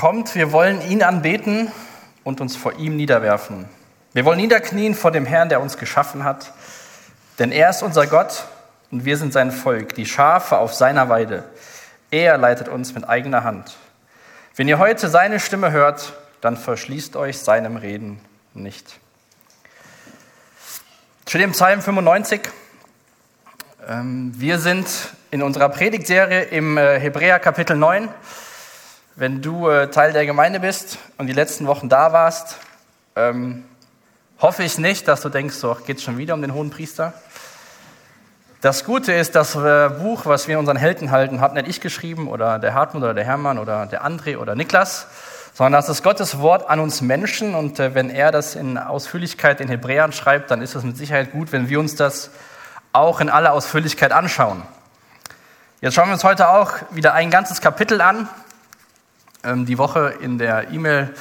Kommt, wir wollen ihn anbeten und uns vor ihm niederwerfen. Wir wollen niederknien vor dem Herrn, der uns geschaffen hat. Denn er ist unser Gott und wir sind sein Volk, die Schafe auf seiner Weide. Er leitet uns mit eigener Hand. Wenn ihr heute seine Stimme hört, dann verschließt euch seinem Reden nicht. Zu dem Psalm 95. Ähm, wir sind in unserer Predigtserie im äh, Hebräer Kapitel 9. Wenn du äh, Teil der Gemeinde bist und die letzten Wochen da warst, ähm, hoffe ich nicht, dass du denkst, so geht es schon wieder um den hohen Priester. Das Gute ist, das äh, Buch, was wir in unseren Helden halten, hat nicht ich geschrieben oder der Hartmut oder der Hermann oder der André oder Niklas, sondern das ist Gottes Wort an uns Menschen. Und äh, wenn er das in Ausführlichkeit in Hebräern schreibt, dann ist es mit Sicherheit gut, wenn wir uns das auch in aller Ausführlichkeit anschauen. Jetzt schauen wir uns heute auch wieder ein ganzes Kapitel an. Ähm, die Woche in der E-Mail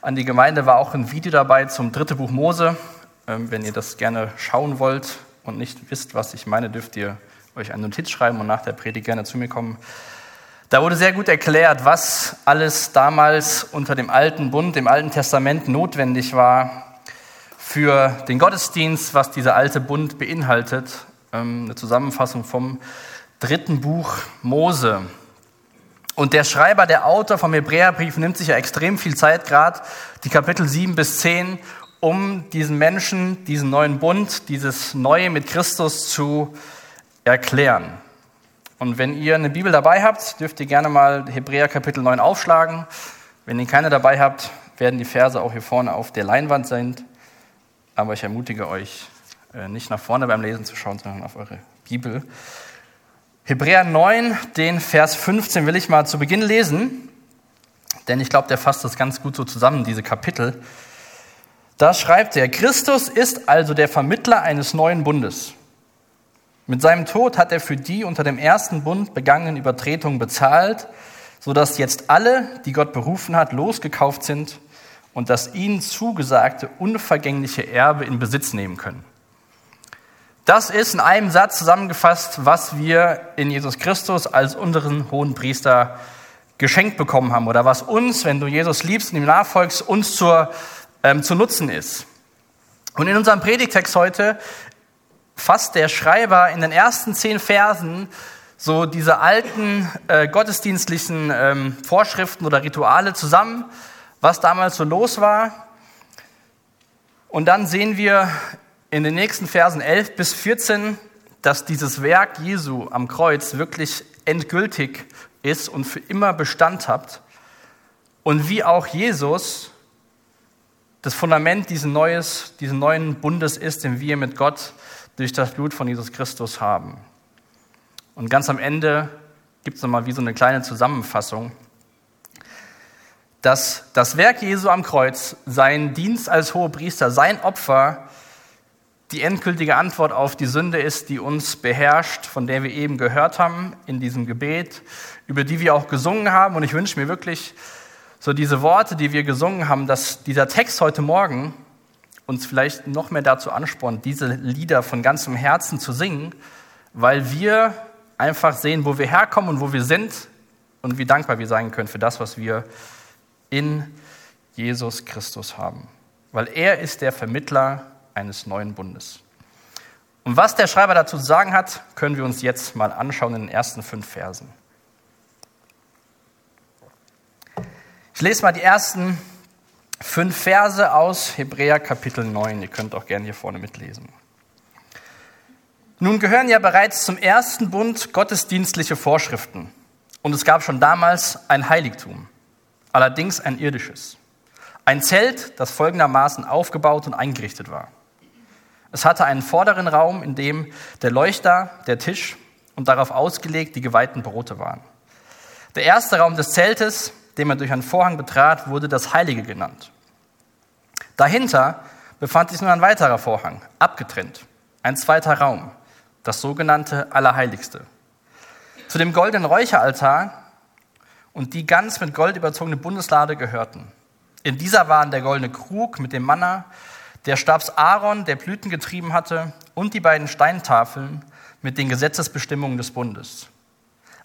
an die Gemeinde war auch ein Video dabei zum dritten Buch Mose. Ähm, wenn ihr das gerne schauen wollt, und nicht wisst, was ich meine, dürft ihr euch eine Notiz schreiben und nach der Predigt gerne zu mir kommen. Da wurde sehr gut erklärt, was alles damals unter dem alten Bund, dem alten Testament notwendig war für den Gottesdienst, was dieser alte Bund beinhaltet. Ähm, eine Zusammenfassung vom dritten Buch Mose. Und der Schreiber, der Autor vom Hebräerbrief nimmt sich ja extrem viel Zeit, gerade die Kapitel 7 bis 10, um diesen Menschen, diesen neuen Bund, dieses Neue mit Christus zu erklären. Und wenn ihr eine Bibel dabei habt, dürft ihr gerne mal Hebräer Kapitel 9 aufschlagen. Wenn ihr keine dabei habt, werden die Verse auch hier vorne auf der Leinwand sein. Aber ich ermutige euch, äh, nicht nach vorne beim Lesen zu schauen, sondern auf eure Bibel. Hebräer 9, den Vers 15 will ich mal zu Beginn lesen, denn ich glaube, der fasst das ganz gut so zusammen, diese Kapitel. Da schreibt er, Christus ist also der Vermittler eines neuen Bundes. Mit seinem Tod hat er für die unter dem ersten Bund begangenen Übertretungen bezahlt, sodass jetzt alle, die Gott berufen hat, losgekauft sind und das ihnen zugesagte unvergängliche Erbe in Besitz nehmen können. Das ist in einem Satz zusammengefasst, was wir in Jesus Christus als unseren hohen Priester geschenkt bekommen haben oder was uns, wenn du Jesus liebst und ihm nachfolgst, uns zur ähm, zu nutzen ist. Und in unserem Predigtext heute fasst der Schreiber in den ersten zehn Versen so diese alten äh, gottesdienstlichen ähm, Vorschriften oder Rituale zusammen, was damals so los war. Und dann sehen wir in den nächsten Versen 11 bis 14, dass dieses Werk Jesu am Kreuz wirklich endgültig ist und für immer Bestand hat. Und wie auch Jesus das Fundament dieses, Neues, diesen neuen Bundes ist, den wir mit Gott durch das Blut von Jesus Christus haben. Und ganz am Ende gibt es nochmal wie so eine kleine Zusammenfassung, dass das Werk Jesu am Kreuz, sein Dienst als Hohepriester, sein Opfer, die endgültige Antwort auf die Sünde ist, die uns beherrscht, von der wir eben gehört haben in diesem Gebet, über die wir auch gesungen haben. Und ich wünsche mir wirklich, so diese Worte, die wir gesungen haben, dass dieser Text heute Morgen uns vielleicht noch mehr dazu anspornt, diese Lieder von ganzem Herzen zu singen, weil wir einfach sehen, wo wir herkommen und wo wir sind und wie dankbar wir sein können für das, was wir in Jesus Christus haben. Weil er ist der Vermittler eines neuen Bundes. Und was der Schreiber dazu zu sagen hat, können wir uns jetzt mal anschauen in den ersten fünf Versen. Ich lese mal die ersten fünf Verse aus Hebräer Kapitel 9. Ihr könnt auch gerne hier vorne mitlesen. Nun gehören ja bereits zum ersten Bund gottesdienstliche Vorschriften. Und es gab schon damals ein Heiligtum, allerdings ein irdisches. Ein Zelt, das folgendermaßen aufgebaut und eingerichtet war. Es hatte einen vorderen Raum, in dem der Leuchter, der Tisch und darauf ausgelegt die geweihten Brote waren. Der erste Raum des Zeltes den man durch einen Vorhang betrat, wurde das Heilige genannt. Dahinter befand sich nun ein weiterer Vorhang, abgetrennt, ein zweiter Raum, das sogenannte Allerheiligste. Zu dem goldenen Räucheraltar und die ganz mit Gold überzogene Bundeslade gehörten. In dieser waren der goldene Krug mit dem Manna, der Stabs Aaron, der Blüten getrieben hatte, und die beiden Steintafeln mit den Gesetzesbestimmungen des Bundes.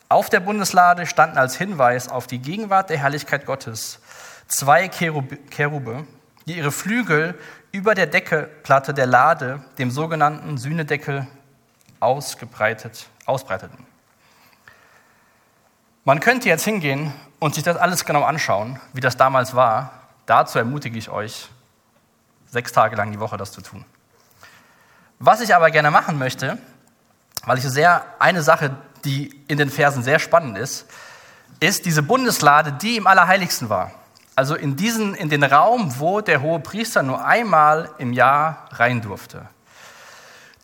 Auf der Bundeslade standen als Hinweis auf die Gegenwart der Herrlichkeit Gottes zwei Cherube, die ihre Flügel über der Deckelplatte der Lade, dem sogenannten Sühnedeckel, ausgebreitet, ausbreiteten. Man könnte jetzt hingehen und sich das alles genau anschauen, wie das damals war. Dazu ermutige ich euch, sechs Tage lang die Woche das zu tun. Was ich aber gerne machen möchte, weil ich sehr eine Sache, die in den Versen sehr spannend ist, ist diese Bundeslade, die im Allerheiligsten war. Also in, diesen, in den Raum, wo der hohe Priester nur einmal im Jahr rein durfte.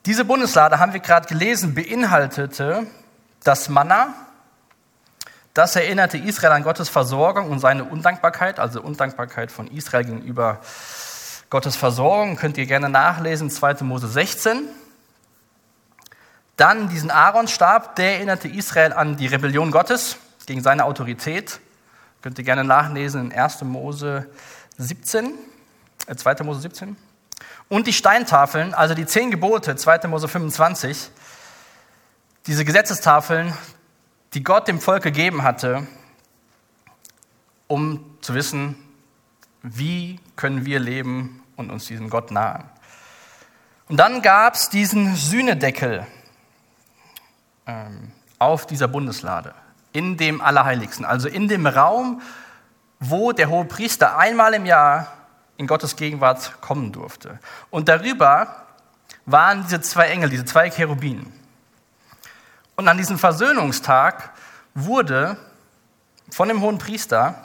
Diese Bundeslade, haben wir gerade gelesen, beinhaltete das Manna. Das erinnerte Israel an Gottes Versorgung und seine Undankbarkeit, also Undankbarkeit von Israel gegenüber Gottes Versorgung. Könnt ihr gerne nachlesen, 2. Mose 16. Dann diesen Aaronstab, der erinnerte Israel an die Rebellion Gottes gegen seine Autorität. Könnt ihr gerne nachlesen in 1. Mose 17, äh 2. Mose 17. Und die Steintafeln, also die zehn Gebote, 2. Mose 25, diese Gesetzestafeln, die Gott dem Volk gegeben hatte, um zu wissen, wie können wir leben und uns diesem Gott nahen. Und dann gab es diesen Sühnedeckel, ähm, auf dieser Bundeslade, in dem Allerheiligsten, also in dem Raum, wo der hohe Priester einmal im Jahr in Gottes Gegenwart kommen durfte. Und darüber waren diese zwei Engel, diese zwei Cherubinen. Und an diesem Versöhnungstag wurde von dem hohen Priester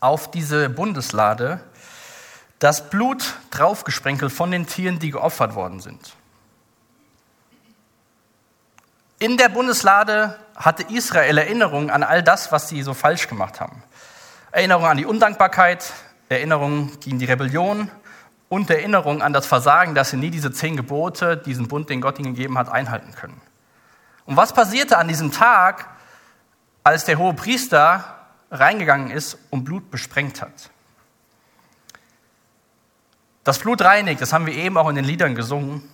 auf diese Bundeslade das Blut draufgesprenkelt von den Tieren, die geopfert worden sind. In der Bundeslade hatte Israel Erinnerung an all das, was sie so falsch gemacht haben. Erinnerung an die Undankbarkeit, Erinnerung gegen die Rebellion und Erinnerung an das Versagen, dass sie nie diese zehn Gebote, diesen Bund, den Gott ihnen gegeben hat, einhalten können. Und was passierte an diesem Tag, als der hohe Priester reingegangen ist und Blut besprengt hat? Das Blut reinigt, das haben wir eben auch in den Liedern gesungen.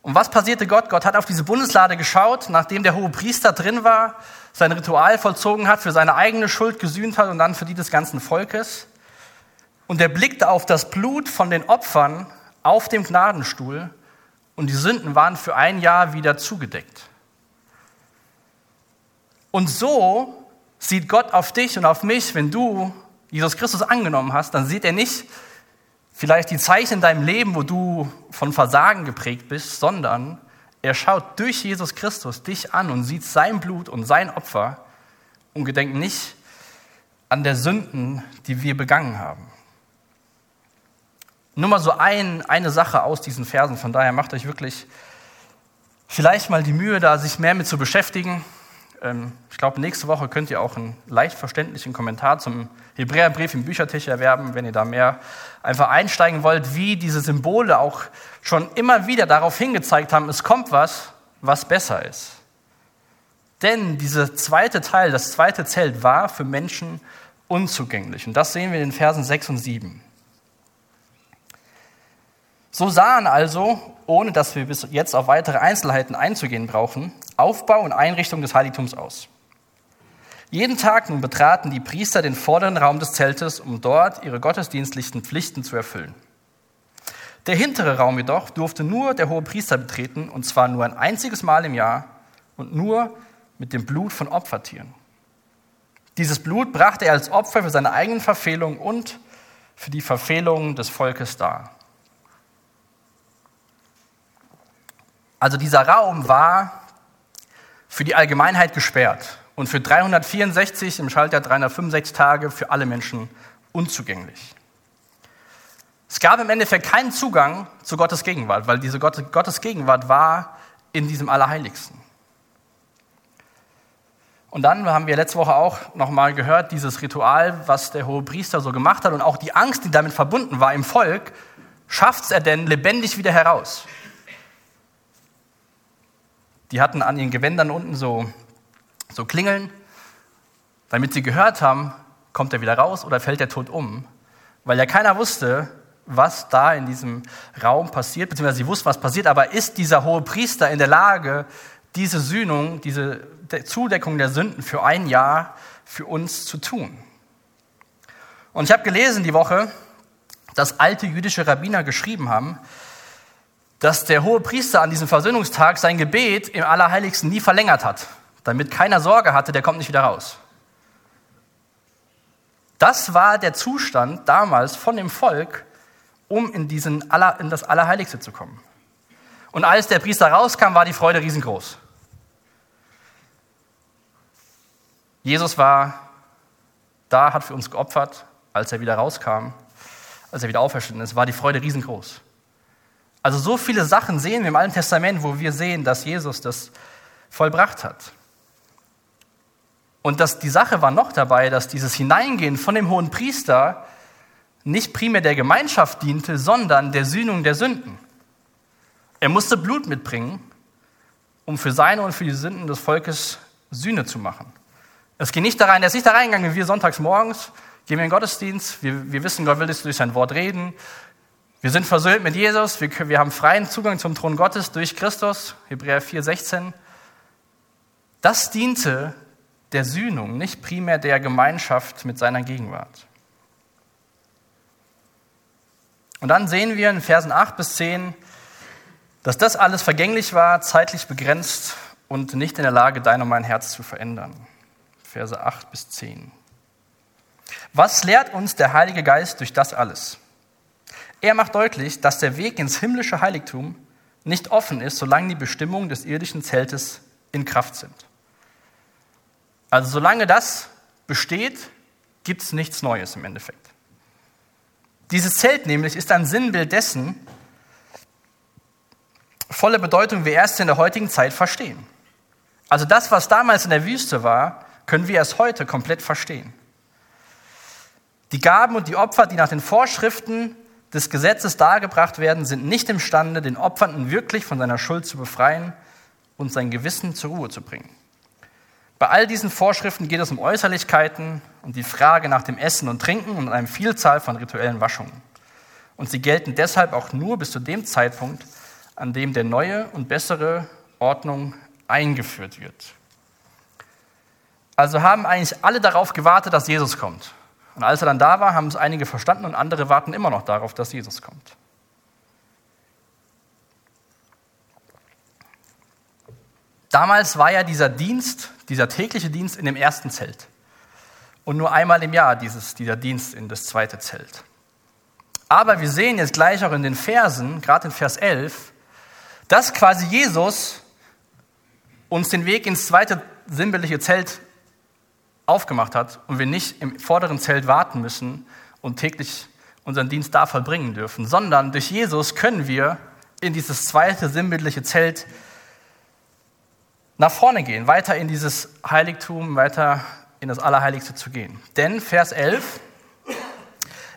Und was passierte Gott? Gott hat auf diese Bundeslade geschaut, nachdem der hohe Priester drin war, sein Ritual vollzogen hat, für seine eigene Schuld gesühnt hat und dann für die des ganzen Volkes. Und er blickte auf das Blut von den Opfern auf dem Gnadenstuhl und die Sünden waren für ein Jahr wieder zugedeckt. Und so sieht Gott auf dich und auf mich, wenn du Jesus Christus angenommen hast, dann sieht er nicht vielleicht die Zeichen in deinem Leben, wo du von Versagen geprägt bist, sondern er schaut durch Jesus Christus dich an und sieht sein Blut und sein Opfer und gedenkt nicht an der Sünden, die wir begangen haben. Nur mal so ein, eine Sache aus diesen Versen, von daher macht euch wirklich vielleicht mal die Mühe, da sich mehr mit zu beschäftigen. Ähm, ich glaube, nächste Woche könnt ihr auch einen leicht verständlichen Kommentar zum Hebräerbrief im Büchertisch erwerben, wenn ihr da mehr einfach einsteigen wollt, wie diese Symbole auch schon immer wieder darauf hingezeigt haben, es kommt was, was besser ist. Denn dieser zweite Teil, das zweite Zelt war für Menschen unzugänglich. Und das sehen wir in den Versen 6 und 7. So sahen also, ohne dass wir bis jetzt auf weitere Einzelheiten einzugehen brauchen, Aufbau und Einrichtung des Heiligtums aus. Jeden Tag nun betraten die Priester den vorderen Raum des Zeltes, um dort ihre gottesdienstlichen Pflichten zu erfüllen. Der hintere Raum jedoch durfte nur der hohe Priester betreten, und zwar nur ein einziges Mal im Jahr und nur mit dem Blut von Opfertieren. Dieses Blut brachte er als Opfer für seine eigenen Verfehlungen und für die Verfehlungen des Volkes dar. Also dieser Raum war für die Allgemeinheit gesperrt und für 364 im Schaltjahr 365 Tage für alle Menschen unzugänglich. Es gab im Endeffekt keinen Zugang zu Gottes Gegenwart, weil diese Gottes Gegenwart war in diesem Allerheiligsten. Und dann haben wir letzte Woche auch nochmal gehört, dieses Ritual, was der hohe Priester so gemacht hat und auch die Angst, die damit verbunden war im Volk, schafft es er denn lebendig wieder heraus. Die hatten an ihren Gewändern unten so so klingeln, damit sie gehört haben, kommt er wieder raus oder fällt der tot um. Weil ja keiner wusste, was da in diesem Raum passiert, beziehungsweise sie wussten, was passiert, aber ist dieser hohe Priester in der Lage, diese Sühnung, diese Zudeckung der Sünden für ein Jahr für uns zu tun. Und ich habe gelesen die Woche, dass alte jüdische Rabbiner geschrieben haben, dass der hohe Priester an diesem Versöhnungstag sein Gebet im Allerheiligsten nie verlängert hat, damit keiner Sorge hatte, der kommt nicht wieder raus. Das war der Zustand damals von dem Volk, um in, diesen Aller, in das Allerheiligste zu kommen. Und als der Priester rauskam, war die Freude riesengroß. Jesus war da, hat für uns geopfert, als er wieder rauskam, als er wieder auferstanden ist, war die Freude riesengroß. Also so viele Sachen sehen wir im Alten Testament, wo wir sehen, dass Jesus das vollbracht hat. Und dass die Sache war noch dabei, dass dieses Hineingehen von dem hohen Priester nicht primär der Gemeinschaft diente, sondern der Sühnung der Sünden. Er musste Blut mitbringen, um für seine und für die Sünden des Volkes Sühne zu machen. Es geht nicht da rein, er ist nicht da reingegangen, wie wir sonntags morgens, gehen wir in den Gottesdienst, wir, wir wissen, Gott will durch sein Wort reden, wir sind versöhnt mit Jesus, wir, wir haben freien Zugang zum Thron Gottes durch Christus, Hebräer 4, 16. Das diente der Sühnung, nicht primär der Gemeinschaft mit seiner Gegenwart. Und dann sehen wir in Versen 8 bis 10, dass das alles vergänglich war, zeitlich begrenzt und nicht in der Lage, dein und mein Herz zu verändern. Verse 8 bis 10. Was lehrt uns der Heilige Geist durch das alles? Er macht deutlich, dass der Weg ins himmlische Heiligtum nicht offen ist, solange die Bestimmungen des irdischen Zeltes in Kraft sind. Also solange das besteht, gibt es nichts Neues im Endeffekt. Dieses Zelt nämlich ist ein Sinnbild dessen, volle Bedeutung wir erst in der heutigen Zeit verstehen. Also das, was damals in der Wüste war, können wir erst heute komplett verstehen. Die Gaben und die Opfer, die nach den Vorschriften des Gesetzes dargebracht werden, sind nicht imstande, den Opfernden wirklich von seiner Schuld zu befreien und sein Gewissen zur Ruhe zu bringen. Bei all diesen Vorschriften geht es um Äußerlichkeiten und die Frage nach dem Essen und Trinken und einer Vielzahl von rituellen Waschungen. Und sie gelten deshalb auch nur bis zu dem Zeitpunkt, an dem der neue und bessere Ordnung eingeführt wird. Also haben eigentlich alle darauf gewartet, dass Jesus kommt. Und als er dann da war, haben es einige verstanden und andere warten immer noch darauf, dass Jesus kommt. Damals war ja dieser Dienst, dieser tägliche Dienst in dem ersten Zelt. Und nur einmal im Jahr dieses, dieser Dienst in das zweite Zelt. Aber wir sehen jetzt gleich auch in den Versen, gerade in Vers 11, dass quasi Jesus uns den Weg ins zweite sinnbildliche Zelt aufgemacht hat und wir nicht im vorderen Zelt warten müssen und täglich unseren Dienst da vollbringen dürfen, sondern durch Jesus können wir in dieses zweite sinnbildliche Zelt nach vorne gehen, weiter in dieses Heiligtum, weiter in das Allerheiligste zu gehen. Denn Vers 11,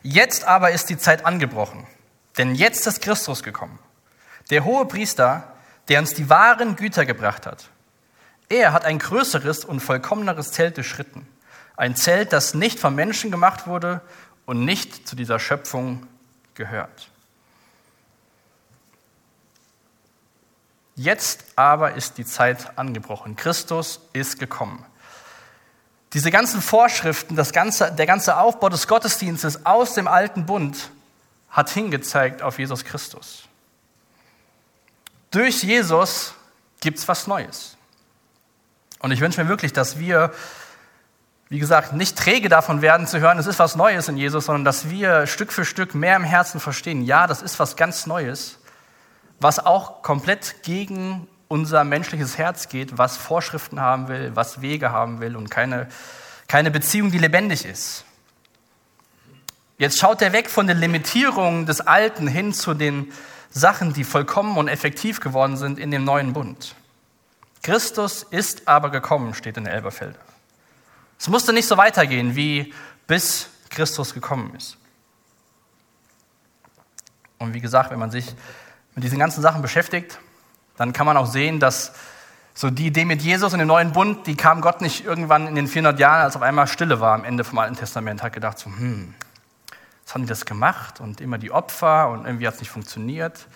jetzt aber ist die Zeit angebrochen, denn jetzt ist Christus gekommen, der hohe Priester, der uns die wahren Güter gebracht hat. Er hat ein größeres und vollkommeneres Zelt durchschritten. Ein Zelt, das nicht vom Menschen gemacht wurde und nicht zu dieser Schöpfung gehört. Jetzt aber ist die Zeit angebrochen. Christus ist gekommen. Diese ganzen Vorschriften, das ganze, der ganze Aufbau des Gottesdienstes aus dem alten Bund hat hingezeigt auf Jesus Christus. Durch Jesus gibt es was Neues. Und ich wünsche mir wirklich, dass wir, wie gesagt, nicht träge davon werden zu hören, es ist was Neues in Jesus, sondern dass wir Stück für Stück mehr im Herzen verstehen, ja, das ist was ganz Neues, was auch komplett gegen unser menschliches Herz geht, was Vorschriften haben will, was Wege haben will und keine, keine Beziehung, die lebendig ist. Jetzt schaut er weg von den Limitierungen des Alten hin zu den Sachen, die vollkommen und effektiv geworden sind in dem neuen Bund. Christus ist aber gekommen, steht in Elberfelder. Es musste nicht so weitergehen, wie bis Christus gekommen ist. Und wie gesagt, wenn man sich mit diesen ganzen Sachen beschäftigt, dann kann man auch sehen, dass so die Idee mit Jesus und dem neuen Bund, die kam Gott nicht irgendwann in den 400 Jahren, als auf einmal Stille war am Ende vom Alten Testament, hat gedacht so, hm, jetzt haben die das gemacht und immer die Opfer und irgendwie hat es nicht funktioniert.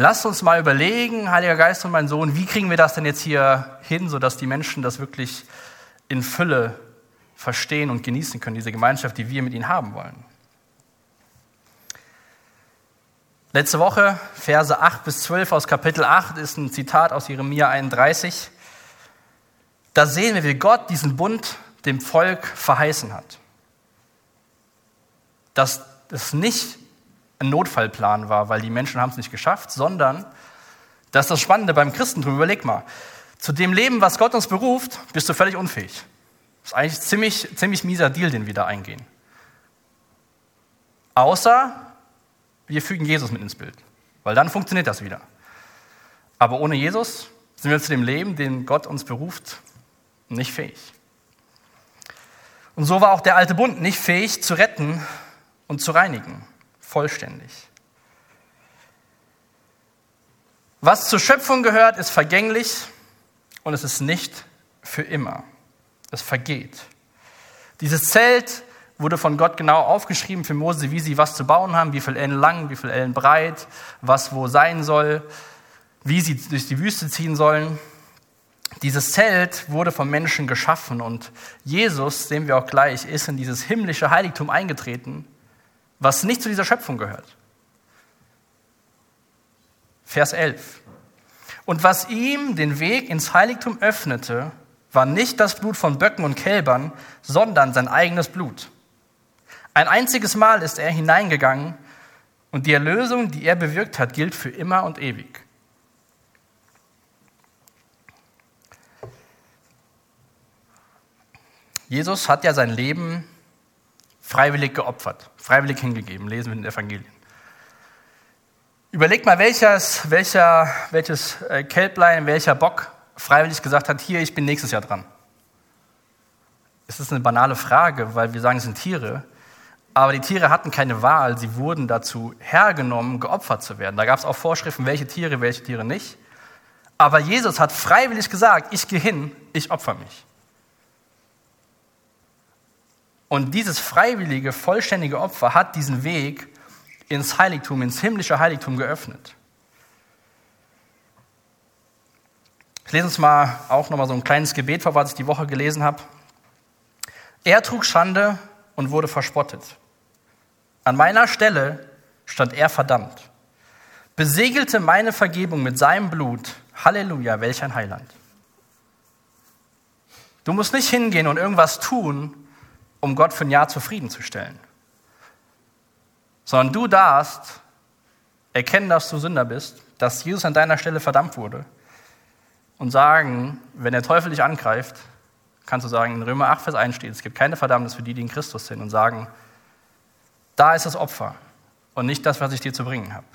Lasst uns mal überlegen, Heiliger Geist und mein Sohn, wie kriegen wir das denn jetzt hier hin, sodass die Menschen das wirklich in Fülle verstehen und genießen können, diese Gemeinschaft, die wir mit ihnen haben wollen. Letzte Woche, Verse 8 bis 12 aus Kapitel 8, ist ein Zitat aus Jeremia 31. Da sehen wir, wie Gott diesen Bund dem Volk verheißen hat. Dass es nicht ein Notfallplan war, weil die Menschen haben es nicht geschafft, sondern das ist das Spannende beim Christentum. Überleg mal, zu dem Leben, was Gott uns beruft, bist du völlig unfähig. Das ist eigentlich ein ziemlich, ziemlich mieser Deal, den wir da eingehen. Außer wir fügen Jesus mit ins Bild, weil dann funktioniert das wieder. Aber ohne Jesus sind wir zu dem Leben, den Gott uns beruft, nicht fähig. Und so war auch der alte Bund nicht fähig zu retten und zu reinigen vollständig. Was zur Schöpfung gehört, ist vergänglich und es ist nicht für immer. Es vergeht. Dieses Zelt wurde von Gott genau aufgeschrieben für Mose, wie sie was zu bauen haben, wie viel Ellen lang, wie viel Ellen breit, was wo sein soll, wie sie durch die Wüste ziehen sollen. Dieses Zelt wurde vom Menschen geschaffen und Jesus, sehen wir auch gleich, ist in dieses himmlische Heiligtum eingetreten was nicht zu dieser Schöpfung gehört. Vers 11. Und was ihm den Weg ins Heiligtum öffnete, war nicht das Blut von Böcken und Kälbern, sondern sein eigenes Blut. Ein einziges Mal ist er hineingegangen und die Erlösung, die er bewirkt hat, gilt für immer und ewig. Jesus hat ja sein Leben freiwillig geopfert, freiwillig hingegeben, lesen wir in den Evangelien. Überleg mal, welches, welcher, welches äh, Kälblein, welcher Bock freiwillig gesagt hat, hier, ich bin nächstes Jahr dran. Es ist eine banale Frage, weil wir sagen, es sind Tiere. Aber die Tiere hatten keine Wahl, sie wurden dazu hergenommen, geopfert zu werden. Da gab es auch Vorschriften, welche Tiere, welche Tiere nicht. Aber Jesus hat freiwillig gesagt, ich gehe hin, ich opfer mich. Und dieses freiwillige, vollständige Opfer hat diesen Weg ins Heiligtum, ins himmlische Heiligtum geöffnet. Ich lese uns mal auch noch mal so ein kleines Gebet vor, was ich die Woche gelesen habe. Er trug Schande und wurde verspottet. An meiner Stelle stand er verdammt. Besegelte meine Vergebung mit seinem Blut. Halleluja, welch ein Heiland. Du musst nicht hingehen und irgendwas tun, um Gott für ein Jahr zufriedenzustellen. Sondern du darfst erkennen, dass du Sünder bist, dass Jesus an deiner Stelle verdammt wurde und sagen, wenn der Teufel dich angreift, kannst du sagen, in Römer 8, Vers 1 steht, es gibt keine Verdammnis für die, die in Christus sind und sagen, da ist das Opfer und nicht das, was ich dir zu bringen habe.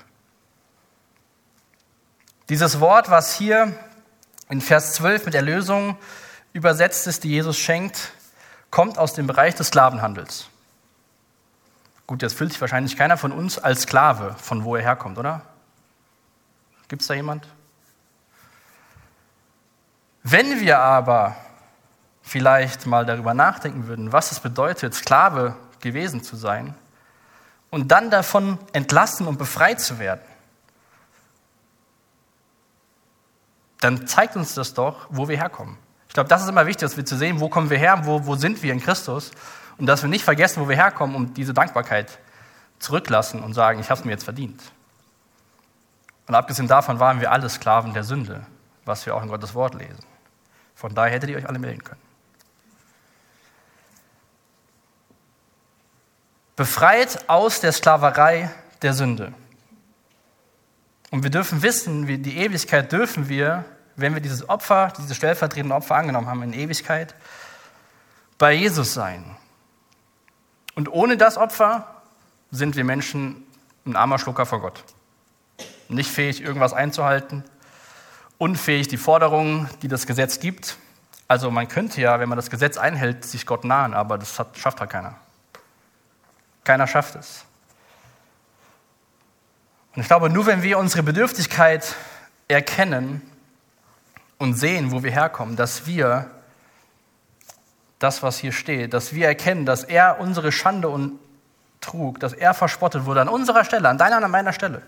Dieses Wort, was hier in Vers 12 mit Erlösung übersetzt ist, die Jesus schenkt, kommt aus dem Bereich des Sklavenhandels. Gut, jetzt fühlt sich wahrscheinlich keiner von uns als Sklave, von wo er herkommt, oder? Gibt es da jemand? Wenn wir aber vielleicht mal darüber nachdenken würden, was es bedeutet, Sklave gewesen zu sein und dann davon entlassen und befreit zu werden, dann zeigt uns das doch, wo wir herkommen. Ich glaube, das ist immer wichtig, dass wir zu sehen, wo kommen wir her, wo, wo sind wir in Christus und dass wir nicht vergessen, wo wir herkommen und diese Dankbarkeit zurücklassen und sagen, ich habe es mir jetzt verdient. Und abgesehen davon waren wir alle Sklaven der Sünde, was wir auch in Gottes Wort lesen. Von daher hättet ihr euch alle melden können. Befreit aus der Sklaverei der Sünde. Und wir dürfen wissen, die Ewigkeit dürfen wir wenn wir dieses Opfer, dieses stellvertretende Opfer angenommen haben in Ewigkeit, bei Jesus sein. Und ohne das Opfer sind wir Menschen ein armer Schlucker vor Gott. Nicht fähig, irgendwas einzuhalten, unfähig, die Forderungen, die das Gesetz gibt. Also man könnte ja, wenn man das Gesetz einhält, sich Gott nahen, aber das hat, schafft halt keiner. Keiner schafft es. Und ich glaube, nur wenn wir unsere Bedürftigkeit erkennen und sehen, wo wir herkommen, dass wir das, was hier steht, dass wir erkennen, dass er unsere Schande und trug, dass er verspottet wurde an unserer Stelle, an deiner und an meiner Stelle.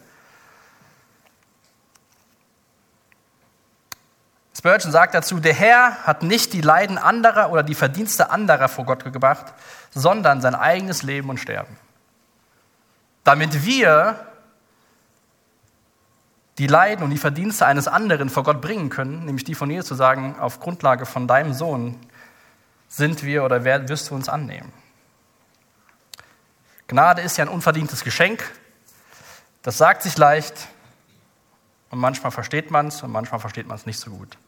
Spurgeon sagt dazu, der Herr hat nicht die Leiden anderer oder die Verdienste anderer vor Gott gebracht, sondern sein eigenes Leben und Sterben. Damit wir die Leiden und die Verdienste eines anderen vor Gott bringen können, nämlich die von ihr zu sagen, auf Grundlage von deinem Sohn sind wir oder wirst du uns annehmen. Gnade ist ja ein unverdientes Geschenk. Das sagt sich leicht und manchmal versteht man es und manchmal versteht man es nicht so gut.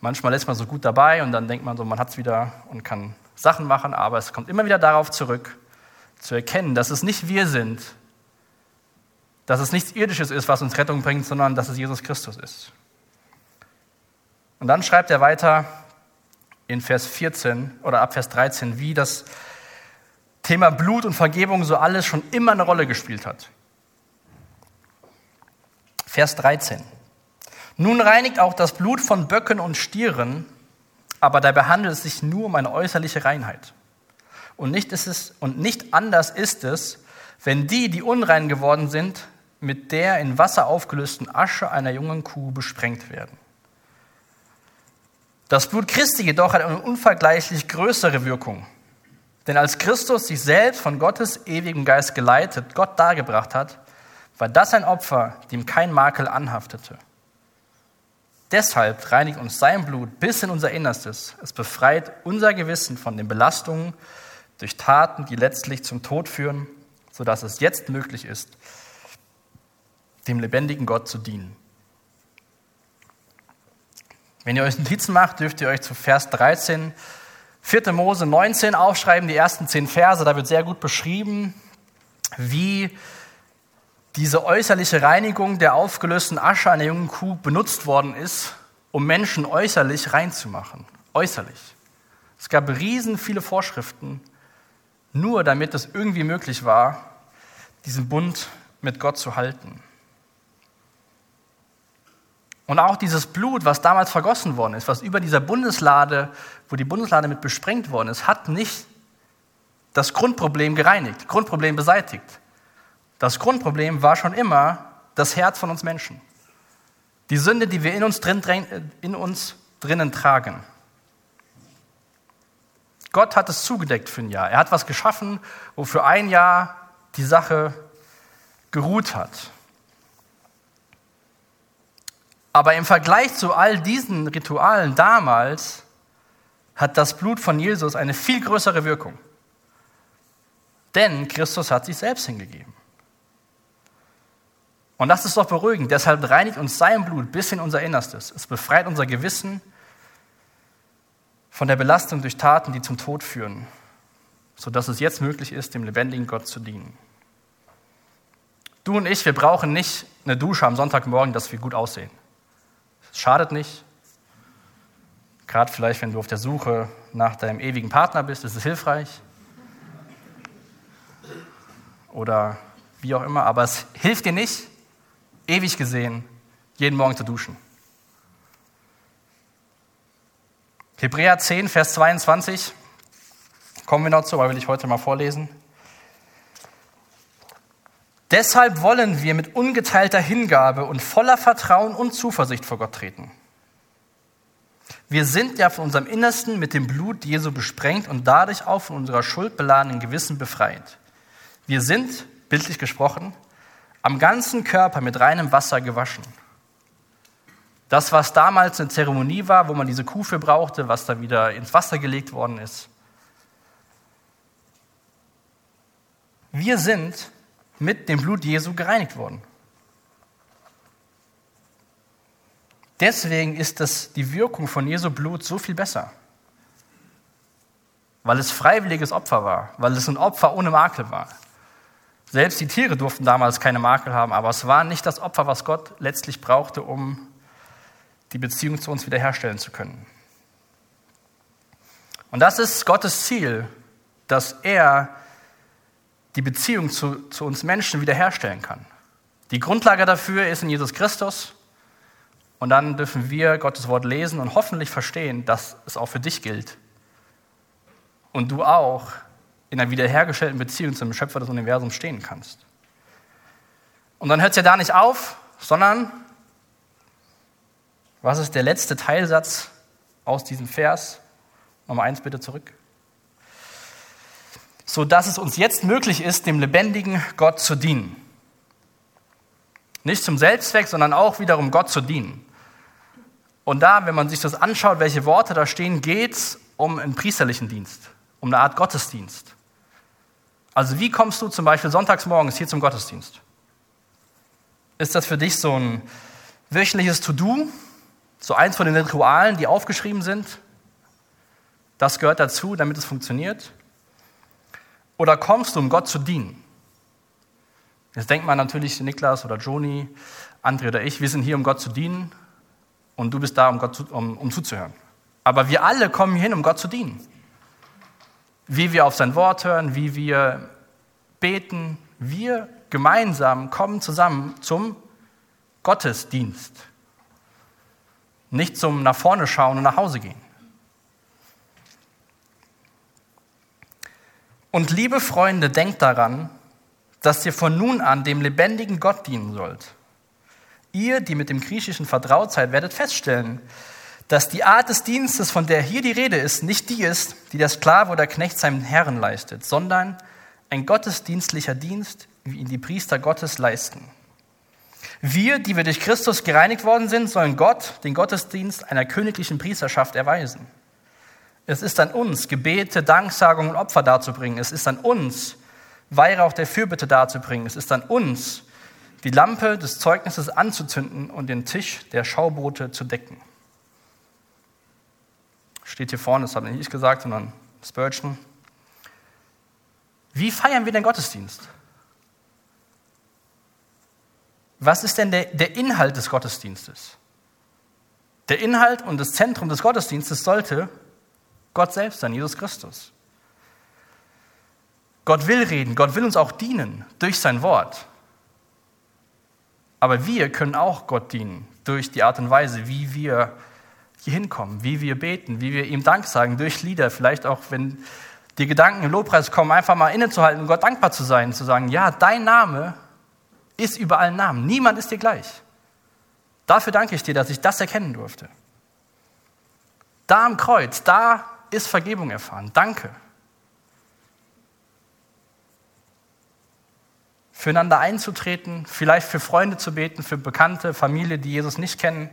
Manchmal lässt man so gut dabei und dann denkt man so, man hat es wieder und kann Sachen machen, aber es kommt immer wieder darauf zurück, zu erkennen, dass es nicht wir sind, dass es nichts Irdisches ist, was uns Rettung bringt, sondern dass es Jesus Christus ist. Und dann schreibt er weiter in Vers 14 oder ab Vers 13, wie das Thema Blut und Vergebung so alles schon immer eine Rolle gespielt hat. Vers 13. Nun reinigt auch das Blut von Böcken und Stieren, aber dabei handelt es sich nur um eine äußerliche Reinheit. Und nicht, ist es, und nicht anders ist es, wenn die, die unrein geworden sind, mit der in Wasser aufgelösten Asche einer jungen Kuh besprengt werden. Das Blut Christi jedoch hat eine unvergleichlich größere Wirkung. Denn als Christus sich selbst von Gottes ewigem Geist geleitet, Gott dargebracht hat, war das ein Opfer, dem kein Makel anhaftete. Deshalb reinigt uns sein Blut bis in unser Innerstes. Es befreit unser Gewissen von den Belastungen durch Taten, die letztlich zum Tod führen, sodass es jetzt möglich ist, dem lebendigen Gott zu dienen. Wenn ihr euch Notizen macht, dürft ihr euch zu Vers 13, 4. Mose 19 aufschreiben, die ersten zehn Verse. Da wird sehr gut beschrieben, wie diese äußerliche Reinigung der aufgelösten Asche einer jungen Kuh benutzt worden ist, um Menschen äußerlich reinzumachen. Äußerlich. Es gab riesen viele Vorschriften, nur damit es irgendwie möglich war, diesen Bund mit Gott zu halten. Und auch dieses Blut, was damals vergossen worden ist, was über dieser Bundeslade, wo die Bundeslade mit besprengt worden ist, hat nicht das Grundproblem gereinigt, Grundproblem beseitigt. Das Grundproblem war schon immer das Herz von uns Menschen. Die Sünde, die wir in uns, drin, in uns drinnen tragen. Gott hat es zugedeckt für ein Jahr. Er hat was geschaffen, wo für ein Jahr die Sache geruht hat. Aber im Vergleich zu all diesen Ritualen damals hat das Blut von Jesus eine viel größere Wirkung. Denn Christus hat sich selbst hingegeben. Und das ist doch beruhigend. Deshalb reinigt uns sein Blut bis in unser Innerstes. Es befreit unser Gewissen von der Belastung durch Taten, die zum Tod führen, sodass es jetzt möglich ist, dem lebendigen Gott zu dienen. Du und ich, wir brauchen nicht eine Dusche am Sonntagmorgen, dass wir gut aussehen. Es schadet nicht. Gerade vielleicht, wenn du auf der Suche nach deinem ewigen Partner bist, ist es hilfreich. Oder wie auch immer, aber es hilft dir nicht, ewig gesehen, jeden Morgen zu duschen. Hebräer 10, Vers 22, kommen wir noch zu, weil will ich heute mal vorlesen. Deshalb wollen wir mit ungeteilter Hingabe und voller Vertrauen und Zuversicht vor Gott treten. Wir sind ja von unserem Innersten mit dem Blut Jesu besprengt und dadurch auch von unserer schuldbeladenen Gewissen befreit. Wir sind, bildlich gesprochen, am ganzen Körper mit reinem Wasser gewaschen. Das, was damals eine Zeremonie war, wo man diese Kuh für brauchte, was da wieder ins Wasser gelegt worden ist. Wir sind mit dem Blut Jesu gereinigt worden. Deswegen ist das, die Wirkung von Jesu Blut so viel besser. Weil es freiwilliges Opfer war, weil es ein Opfer ohne Makel war. Selbst die Tiere durften damals keine Makel haben, aber es war nicht das Opfer, was Gott letztlich brauchte, um die Beziehung zu uns wiederherstellen zu können. Und das ist Gottes Ziel, dass er die Beziehung zu, zu uns Menschen wiederherstellen kann. Die Grundlage dafür ist in Jesus Christus. Und dann dürfen wir Gottes Wort lesen und hoffentlich verstehen, dass es auch für dich gilt. Und du auch in einer wiederhergestellten Beziehung zum Schöpfer des Universums stehen kannst. Und dann hört es ja da nicht auf, sondern Was ist der letzte Teilsatz aus diesem Vers? Nochmal eins bitte zurück. So dass es uns jetzt möglich ist, dem lebendigen Gott zu dienen. Nicht zum Selbstzweck, sondern auch wiederum Gott zu dienen. Und da, wenn man sich das anschaut, welche Worte da stehen, geht es um einen priesterlichen Dienst, um eine Art Gottesdienst. Also wie kommst du zum Beispiel sonntags morgens hier zum Gottesdienst? Ist das für dich so ein wöchentliches To-Do, so eins von den Ritualen, die aufgeschrieben sind? Das gehört dazu, damit es funktioniert? Oder kommst du, um Gott zu dienen? Jetzt denkt man natürlich, Niklas oder Joni, André oder ich, wir sind hier, um Gott zu dienen und du bist da, um, Gott zu, um, um zuzuhören. Aber wir alle kommen hierhin, um Gott zu dienen. Wie wir auf sein Wort hören, wie wir beten, wir gemeinsam kommen zusammen zum Gottesdienst. Nicht zum nach vorne schauen und nach Hause gehen. Und liebe Freunde, denkt daran, dass ihr von nun an dem lebendigen Gott dienen sollt. Ihr, die mit dem Griechischen vertraut seid, werdet feststellen, dass die Art des Dienstes, von der hier die Rede ist, nicht die ist, die der Sklave oder Knecht seinem Herrn leistet, sondern ein gottesdienstlicher Dienst, wie ihn die Priester Gottes leisten. Wir, die wir durch Christus gereinigt worden sind, sollen Gott den Gottesdienst einer königlichen Priesterschaft erweisen. Es ist an uns, Gebete, Danksagung und Opfer darzubringen. Es ist an uns, Weihrauch der Fürbitte darzubringen. Es ist an uns, die Lampe des Zeugnisses anzuzünden und den Tisch der Schaubote zu decken. Steht hier vorne, das habe nicht ich gesagt, sondern Spurgeon. Wie feiern wir den Gottesdienst? Was ist denn der, der Inhalt des Gottesdienstes? Der Inhalt und das Zentrum des Gottesdienstes sollte Gott selbst sein, Jesus Christus. Gott will reden, Gott will uns auch dienen durch sein Wort. Aber wir können auch Gott dienen durch die Art und Weise, wie wir hier hinkommen, wie wir beten, wie wir ihm Dank sagen, durch Lieder, vielleicht auch, wenn die Gedanken im Lobpreis kommen, einfach mal innezuhalten und Gott dankbar zu sein, zu sagen, ja, dein Name ist über allen Namen, niemand ist dir gleich. Dafür danke ich dir, dass ich das erkennen durfte. Da am Kreuz, da ist Vergebung erfahren. Danke. füreinander einzutreten, vielleicht für Freunde zu beten, für Bekannte, Familie, die Jesus nicht kennen.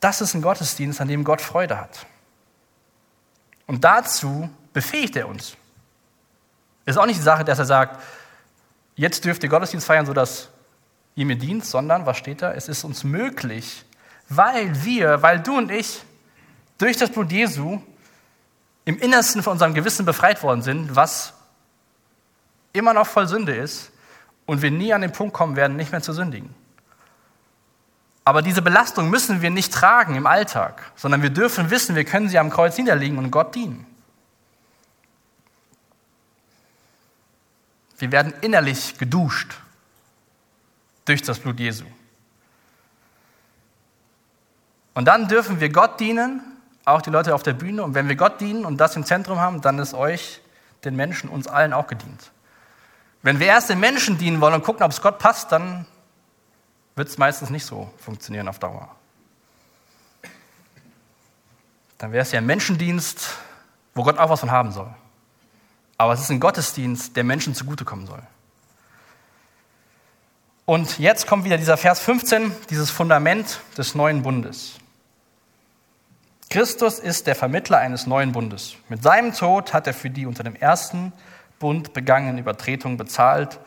Das ist ein Gottesdienst, an dem Gott Freude hat. Und dazu befähigt er uns. Es ist auch nicht die Sache, dass er sagt, jetzt dürft ihr Gottesdienst feiern, sodass ihr mir dient, sondern, was steht da? Es ist uns möglich, weil wir, weil du und ich durch das Blut Jesu im Innersten von unserem Gewissen befreit worden sind, was immer noch voll Sünde ist und wir nie an den Punkt kommen werden, nicht mehr zu sündigen. Aber diese Belastung müssen wir nicht tragen im Alltag, sondern wir dürfen wissen, wir können sie am Kreuz niederlegen und Gott dienen. Wir werden innerlich geduscht durch das Blut Jesu. Und dann dürfen wir Gott dienen, auch die Leute auf der Bühne. Und wenn wir Gott dienen und das im Zentrum haben, dann ist euch, den Menschen, uns allen auch gedient. Wenn wir erst den Menschen dienen wollen und gucken, ob es Gott passt, dann wird es meistens nicht so funktionieren auf Dauer. Dann wäre es ja ein Menschendienst, wo Gott auch was von haben soll. Aber es ist ein Gottesdienst, der Menschen zugutekommen soll. Und jetzt kommt wieder dieser Vers 15, dieses Fundament des neuen Bundes. Christus ist der Vermittler eines neuen Bundes. Mit seinem Tod hat er für die unter dem ersten Bund begangenen Übertretungen bezahlt,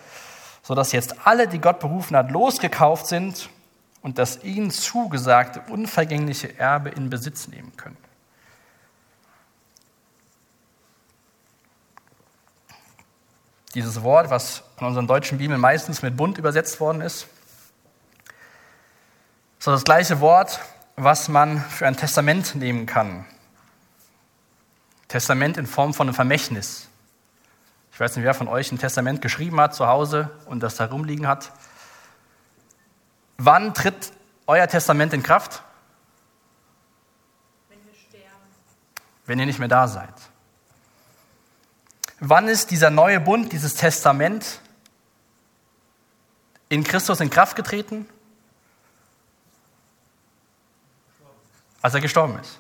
sodass jetzt alle, die Gott berufen hat, losgekauft sind und das ihnen zugesagte unvergängliche Erbe in Besitz nehmen können. Dieses Wort, was in unseren deutschen Bibeln meistens mit Bund übersetzt worden ist, ist das gleiche Wort, was man für ein Testament nehmen kann. Testament in Form von einem Vermächtnis. Ich weiß nicht, wer von euch ein Testament geschrieben hat zu Hause und das da rumliegen hat. Wann tritt euer Testament in Kraft? Wenn wir sterben. Wenn ihr nicht mehr da seid. Wann ist dieser neue Bund, dieses Testament in Christus in Kraft getreten? Als er gestorben ist.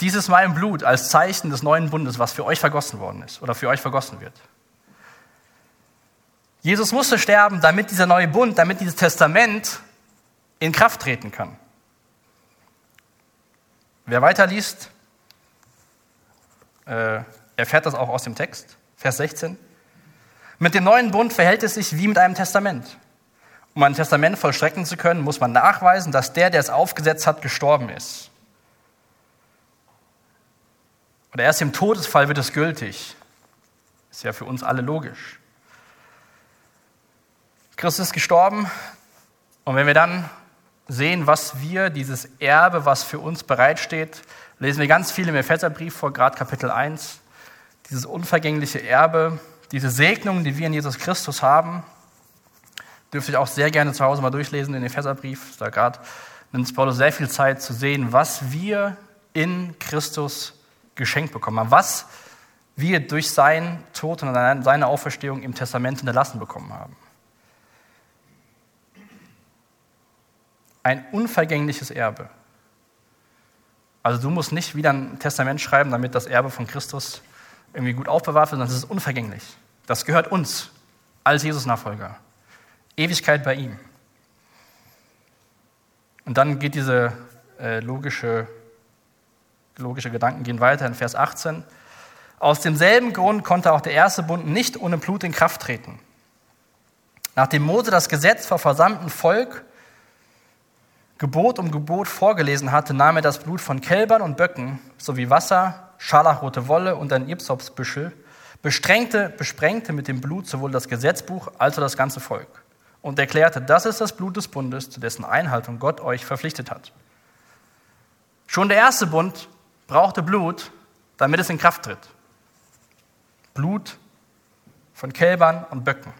Dieses mein Blut als Zeichen des neuen Bundes, was für euch vergossen worden ist oder für euch vergossen wird. Jesus musste sterben, damit dieser neue Bund, damit dieses Testament in Kraft treten kann. Wer weiterliest, äh, erfährt das auch aus dem Text, Vers 16. Mit dem neuen Bund verhält es sich wie mit einem Testament. Um ein Testament vollstrecken zu können, muss man nachweisen, dass der, der es aufgesetzt hat, gestorben ist. Oder erst im Todesfall wird es gültig. Ist ja für uns alle logisch. Christus ist gestorben und wenn wir dann sehen, was wir, dieses Erbe, was für uns bereitsteht, lesen wir ganz viel im Epheserbrief vor, gerade Kapitel 1, dieses unvergängliche Erbe, diese Segnungen, die wir in Jesus Christus haben, dürft ihr auch sehr gerne zu Hause mal durchlesen in den Epheserbrief. Da gerade nimmt Paulus sehr viel Zeit zu sehen, was wir in Christus geschenkt bekommen haben, was wir durch seinen Tod und seine Auferstehung im Testament hinterlassen bekommen haben. Ein unvergängliches Erbe. Also du musst nicht wieder ein Testament schreiben, damit das Erbe von Christus irgendwie gut aufbewahrt wird, sondern es ist unvergänglich. Das gehört uns als Jesus-Nachfolger. Ewigkeit bei ihm. Und dann geht diese äh, logische, logische Gedanken gehen weiter in Vers 18. Aus demselben Grund konnte auch der erste Bund nicht ohne Blut in Kraft treten. Nachdem Mose das Gesetz vor versammtem Volk Gebot um Gebot vorgelesen hatte, nahm er das Blut von Kälbern und Böcken sowie Wasser, scharlachrote Wolle und ein Ipsopsbüschel, besprengte mit dem Blut sowohl das Gesetzbuch als auch das ganze Volk und erklärte, das ist das Blut des Bundes, zu dessen Einhaltung Gott euch verpflichtet hat. Schon der erste Bund brauchte Blut, damit es in Kraft tritt. Blut von Kälbern und Böcken.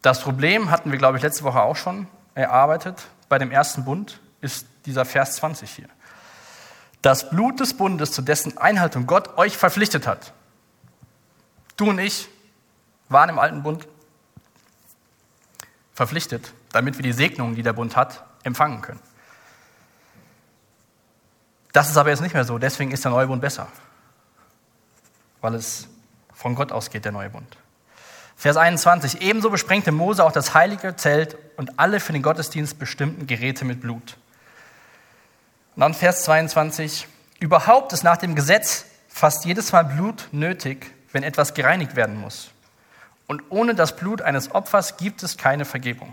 Das Problem hatten wir, glaube ich, letzte Woche auch schon erarbeitet. Bei dem ersten Bund ist dieser Vers 20 hier. Das Blut des Bundes, zu dessen Einhaltung Gott euch verpflichtet hat. Du und ich waren im alten Bund verpflichtet, damit wir die Segnungen, die der Bund hat, empfangen können. Das ist aber jetzt nicht mehr so, deswegen ist der neue Bund besser, weil es von Gott ausgeht, der neue Bund. Vers 21. Ebenso besprengte Mose auch das heilige Zelt und alle für den Gottesdienst bestimmten Geräte mit Blut. Und dann Vers 22. Überhaupt ist nach dem Gesetz fast jedes Mal Blut nötig, wenn etwas gereinigt werden muss. Und ohne das Blut eines Opfers gibt es keine Vergebung.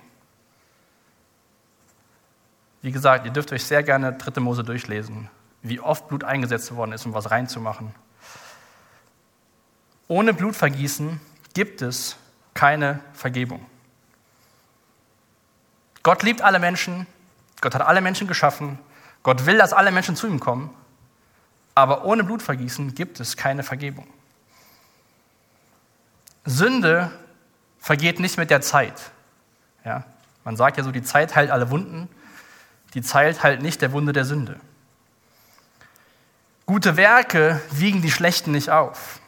Wie gesagt, ihr dürft euch sehr gerne 3. Mose durchlesen, wie oft Blut eingesetzt worden ist, um was reinzumachen. Ohne Blutvergießen gibt es keine Vergebung. Gott liebt alle Menschen, Gott hat alle Menschen geschaffen, Gott will, dass alle Menschen zu ihm kommen, aber ohne Blutvergießen gibt es keine Vergebung. Sünde vergeht nicht mit der Zeit. Ja? Man sagt ja so, die Zeit heilt alle Wunden, die Zeit heilt nicht der Wunde der Sünde. Gute Werke wiegen die schlechten nicht auf.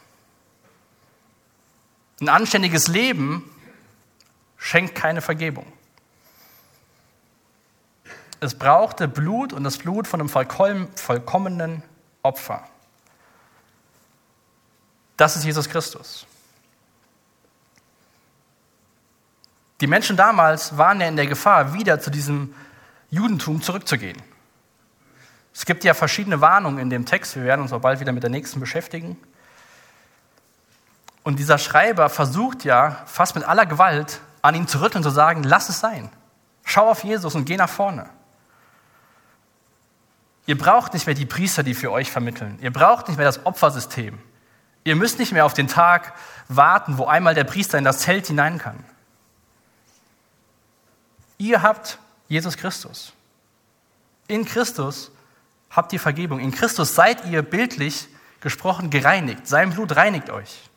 Ein anständiges Leben schenkt keine Vergebung. Es brauchte Blut und das Blut von einem vollkommenen Opfer. Das ist Jesus Christus. Die Menschen damals waren ja in der Gefahr, wieder zu diesem Judentum zurückzugehen. Es gibt ja verschiedene Warnungen in dem Text, wir werden uns auch bald wieder mit der nächsten beschäftigen. Und dieser Schreiber versucht ja fast mit aller Gewalt an ihn zu rütteln zu sagen, lass es sein. Schau auf Jesus und geh nach vorne. Ihr braucht nicht mehr die Priester, die für euch vermitteln. Ihr braucht nicht mehr das Opfersystem. Ihr müsst nicht mehr auf den Tag warten, wo einmal der Priester in das Zelt hinein kann. Ihr habt Jesus Christus. In Christus habt ihr Vergebung. In Christus seid ihr bildlich gesprochen gereinigt. Sein Blut reinigt euch.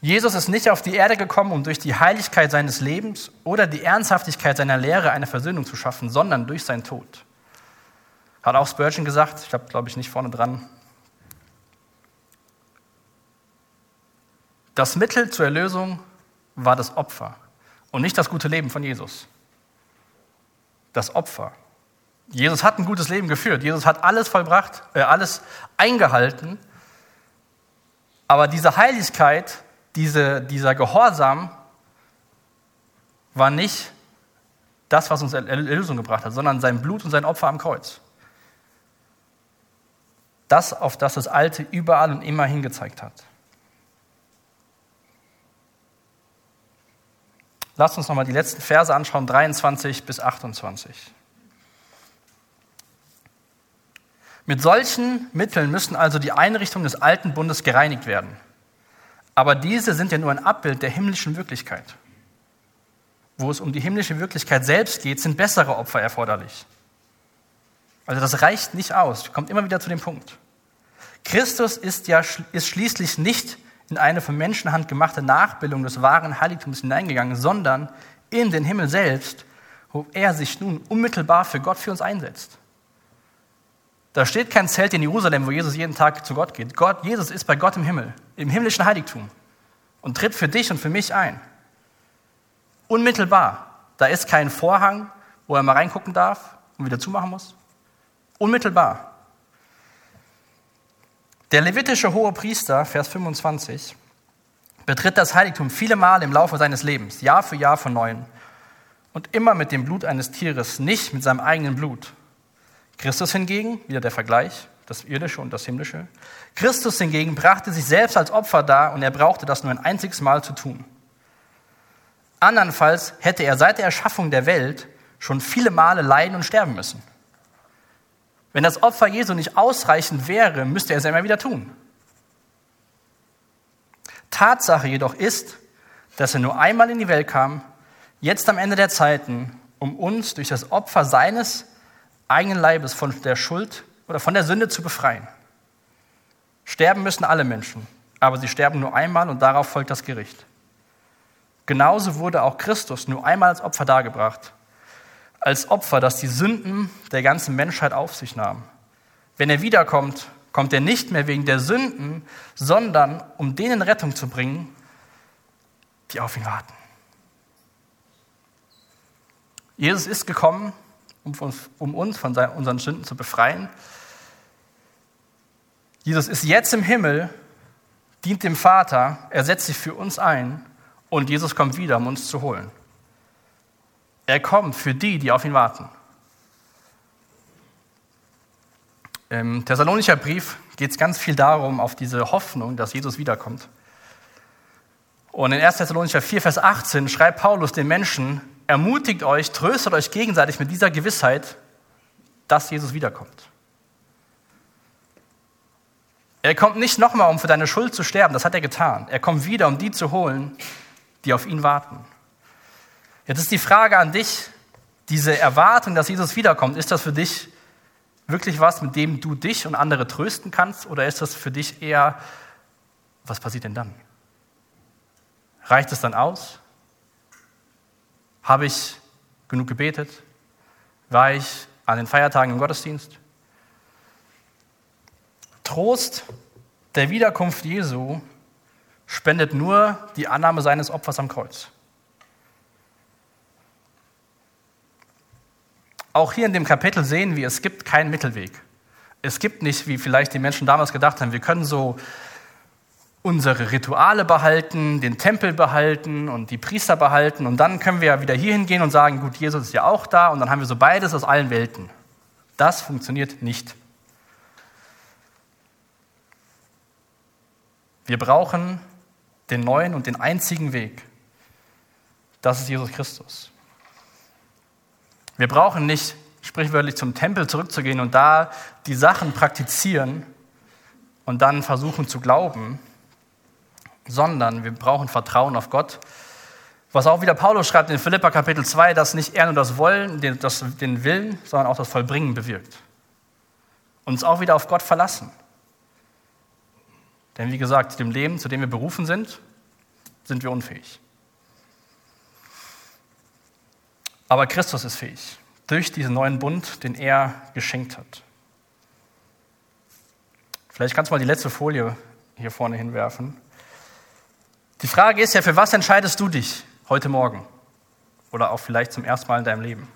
Jesus ist nicht auf die Erde gekommen, um durch die Heiligkeit seines Lebens oder die Ernsthaftigkeit seiner Lehre eine Versöhnung zu schaffen, sondern durch seinen Tod. Hat auch Spurgeon gesagt, ich habe, glaube ich, nicht vorne dran. Das Mittel zur Erlösung war das Opfer und nicht das gute Leben von Jesus. Das Opfer. Jesus hat ein gutes Leben geführt. Jesus hat alles vollbracht, äh, alles eingehalten. Aber diese Heiligkeit, diese, dieser Gehorsam war nicht das, was uns Erlösung gebracht hat, sondern sein Blut und sein Opfer am Kreuz. Das, auf das das Alte überall und immer hingezeigt hat. Lasst uns nochmal die letzten Verse anschauen, 23 bis 28. Mit solchen Mitteln müssen also die Einrichtungen des alten Bundes gereinigt werden. Aber diese sind ja nur ein Abbild der himmlischen Wirklichkeit. Wo es um die himmlische Wirklichkeit selbst geht, sind bessere Opfer erforderlich. Also das reicht nicht aus. Kommt immer wieder zu dem Punkt. Christus ist ja ist schließlich nicht in eine von Menschenhand gemachte Nachbildung des wahren Heiligtums hineingegangen, sondern in den Himmel selbst, wo er sich nun unmittelbar für Gott für uns einsetzt. Da steht kein Zelt in Jerusalem, wo Jesus jeden Tag zu Gott geht. Gott, Jesus ist bei Gott im Himmel, im himmlischen Heiligtum und tritt für dich und für mich ein. Unmittelbar. Da ist kein Vorhang, wo er mal reingucken darf und wieder zumachen muss. Unmittelbar. Der levitische hohe Priester, Vers 25, betritt das Heiligtum viele Male im Laufe seines Lebens, Jahr für Jahr von neuem. Und immer mit dem Blut eines Tieres, nicht mit seinem eigenen Blut. Christus hingegen, wieder der Vergleich, das irdische und das himmlische. Christus hingegen brachte sich selbst als Opfer dar und er brauchte das nur ein einziges Mal zu tun. Andernfalls hätte er seit der Erschaffung der Welt schon viele Male leiden und sterben müssen. Wenn das Opfer Jesu nicht ausreichend wäre, müsste er es immer wieder tun. Tatsache jedoch ist, dass er nur einmal in die Welt kam, jetzt am Ende der Zeiten, um uns durch das Opfer seines eigenen Leibes von der Schuld oder von der Sünde zu befreien. Sterben müssen alle Menschen, aber sie sterben nur einmal und darauf folgt das Gericht. Genauso wurde auch Christus nur einmal als Opfer dargebracht als Opfer, das die Sünden der ganzen Menschheit auf sich nahm. Wenn er wiederkommt, kommt er nicht mehr wegen der Sünden, sondern um denen Rettung zu bringen, die auf ihn warten. Jesus ist gekommen, um uns von unseren Sünden zu befreien. Jesus ist jetzt im Himmel, dient dem Vater, er setzt sich für uns ein und Jesus kommt wieder, um uns zu holen. Er kommt für die, die auf ihn warten. Im Thessalonischer Brief geht es ganz viel darum, auf diese Hoffnung, dass Jesus wiederkommt. Und in 1. Thessalonicher 4, Vers 18 schreibt Paulus den Menschen, ermutigt euch, tröstet euch gegenseitig mit dieser Gewissheit, dass Jesus wiederkommt. Er kommt nicht nochmal, um für deine Schuld zu sterben, das hat er getan. Er kommt wieder, um die zu holen, die auf ihn warten. Jetzt ist die Frage an dich, diese Erwartung, dass Jesus wiederkommt, ist das für dich wirklich was, mit dem du dich und andere trösten kannst? Oder ist das für dich eher, was passiert denn dann? Reicht es dann aus? Habe ich genug gebetet? War ich an den Feiertagen im Gottesdienst? Trost der Wiederkunft Jesu spendet nur die Annahme seines Opfers am Kreuz. Auch hier in dem Kapitel sehen wir, es gibt keinen Mittelweg. Es gibt nicht, wie vielleicht die Menschen damals gedacht haben, wir können so unsere Rituale behalten, den Tempel behalten und die Priester behalten und dann können wir ja wieder hier hingehen und sagen, gut, Jesus ist ja auch da und dann haben wir so beides aus allen Welten. Das funktioniert nicht. Wir brauchen den neuen und den einzigen Weg. Das ist Jesus Christus. Wir brauchen nicht sprichwörtlich zum Tempel zurückzugehen und da die Sachen praktizieren und dann versuchen zu glauben, sondern wir brauchen Vertrauen auf Gott. Was auch wieder Paulus schreibt in Philippa Kapitel 2, dass nicht er nur das Wollen, den, das, den Willen, sondern auch das Vollbringen bewirkt. Uns auch wieder auf Gott verlassen. Denn wie gesagt, dem Leben, zu dem wir berufen sind, sind wir unfähig. Aber Christus ist fähig, durch diesen neuen Bund, den er geschenkt hat. Vielleicht kannst du mal die letzte Folie hier vorne hinwerfen. Die Frage ist ja, für was entscheidest du dich heute Morgen? Oder auch vielleicht zum ersten Mal in deinem Leben?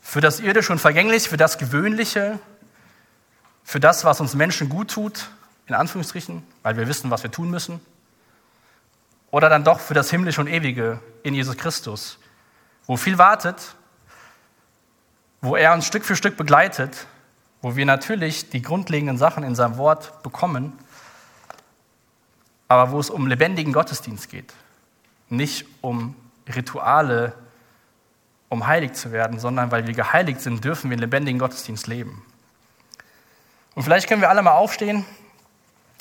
Für das Irdische und Vergängliche, für das Gewöhnliche, für das, was uns Menschen gut tut, in Anführungsstrichen, weil wir wissen, was wir tun müssen? Oder dann doch für das Himmlische und Ewige in Jesus Christus, wo viel wartet, wo er uns Stück für Stück begleitet, wo wir natürlich die grundlegenden Sachen in seinem Wort bekommen, aber wo es um lebendigen Gottesdienst geht, nicht um Rituale, um heilig zu werden, sondern weil wir geheiligt sind, dürfen wir einen lebendigen Gottesdienst leben. Und vielleicht können wir alle mal aufstehen.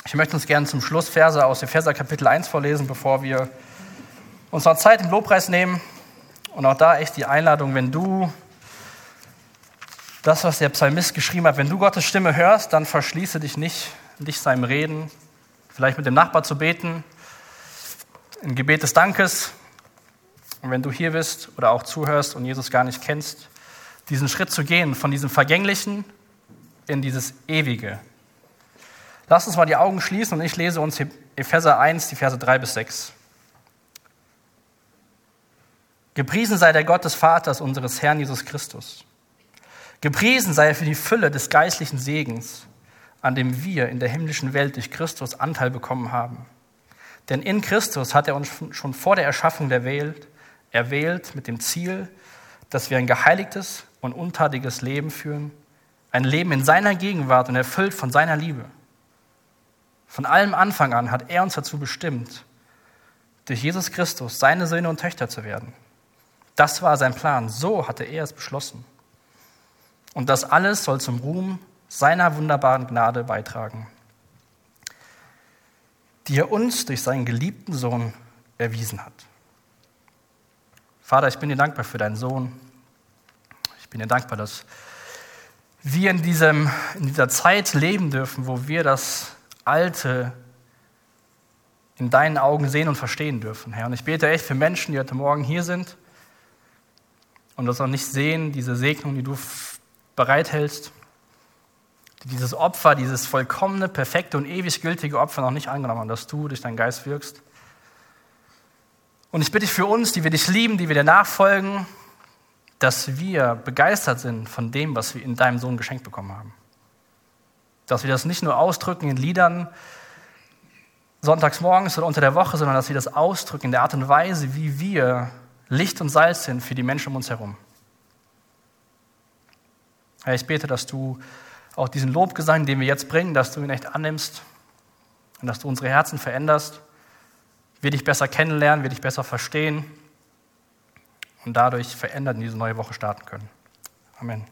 Ich möchte uns gerne zum Schluss Verse aus Epheser Kapitel 1 vorlesen, bevor wir uns noch Zeit im Lobpreis nehmen. Und auch da echt die Einladung, wenn du das, was der Psalmist geschrieben hat, wenn du Gottes Stimme hörst, dann verschließe dich nicht, nicht seinem Reden, vielleicht mit dem Nachbar zu beten, ein Gebet des Dankes. Und wenn du hier bist oder auch zuhörst und Jesus gar nicht kennst, diesen Schritt zu gehen, von diesem Vergänglichen in dieses Ewige. Lass uns mal die Augen schließen und ich lese uns Epheser 1, die Verse 3 bis 6. Gepriesen sei der Gott des Vaters unseres Herrn Jesus Christus. Gepriesen sei er für die Fülle des geistlichen Segens, an dem wir in der himmlischen Welt durch Christus Anteil bekommen haben. Denn in Christus hat er uns schon vor der Erschaffung der Welt erwählt mit dem Ziel, dass wir ein geheiligtes und untadiges Leben führen, ein Leben in seiner Gegenwart und erfüllt von seiner Liebe. Von allem Anfang an hat er uns dazu bestimmt, durch Jesus Christus seine Söhne und Töchter zu werden. Das war sein Plan, so hatte er es beschlossen. Und das alles soll zum Ruhm seiner wunderbaren Gnade beitragen, die er uns durch seinen geliebten Sohn erwiesen hat. Vater, ich bin dir dankbar für deinen Sohn. Ich bin dir dankbar, dass wir in, diesem, in dieser Zeit leben dürfen, wo wir das Alte in deinen Augen sehen und verstehen dürfen, Herr. Und ich bete echt für Menschen, die heute Morgen hier sind und das noch nicht sehen, diese Segnung, die du bereithältst, die dieses Opfer, dieses vollkommene, perfekte und ewig gültige Opfer noch nicht angenommen haben, dass du durch deinen Geist wirkst. Und ich bitte dich für uns, die wir dich lieben, die wir dir nachfolgen, dass wir begeistert sind von dem, was wir in deinem Sohn geschenkt bekommen haben. Dass wir das nicht nur ausdrücken in Liedern sonntags morgens oder unter der Woche, sondern dass wir das ausdrücken in der Art und Weise, wie wir Licht und Salz sind für die Menschen um uns herum. Herr, ich bete, dass du auch diesen Lobgesang, den wir jetzt bringen, dass du ihn echt annimmst und dass du unsere Herzen veränderst. Wir dich besser kennenlernen, wir dich besser verstehen und dadurch verändert in diese neue Woche starten können. Amen.